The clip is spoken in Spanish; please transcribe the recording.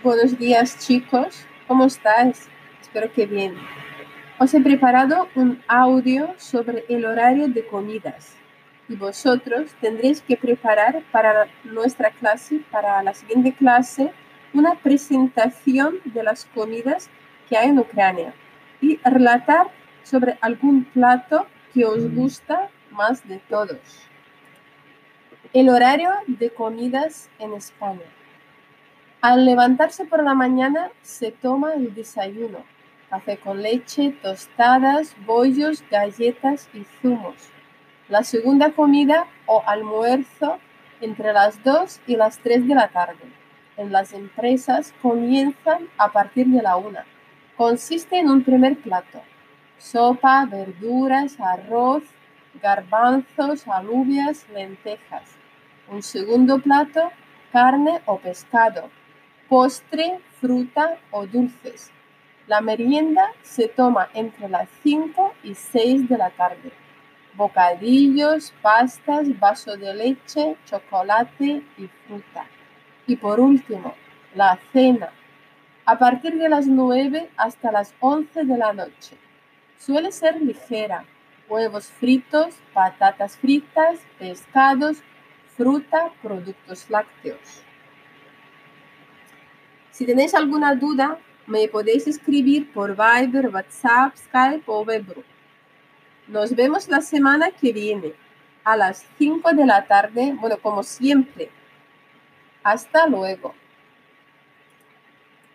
Buenos días chicos, ¿cómo estáis? Espero que bien. Os he preparado un audio sobre el horario de comidas y vosotros tendréis que preparar para nuestra clase, para la siguiente clase, una presentación de las comidas que hay en Ucrania y relatar sobre algún plato que os gusta más de todos. El horario de comidas en España. Al levantarse por la mañana se toma el desayuno, café con leche, tostadas, bollos, galletas y zumos. La segunda comida o almuerzo entre las 2 y las 3 de la tarde. En las empresas comienzan a partir de la 1. Consiste en un primer plato. Sopa, verduras, arroz, garbanzos, alubias, lentejas. Un segundo plato, carne o pescado postre, fruta o dulces. La merienda se toma entre las 5 y 6 de la tarde. Bocadillos, pastas, vaso de leche, chocolate y fruta. Y por último, la cena, a partir de las 9 hasta las 11 de la noche. Suele ser ligera, huevos fritos, patatas fritas, pescados, fruta, productos lácteos. Si tenéis alguna duda, me podéis escribir por Viber, WhatsApp, Skype o Webro. Nos vemos la semana que viene a las 5 de la tarde, bueno, como siempre. Hasta luego.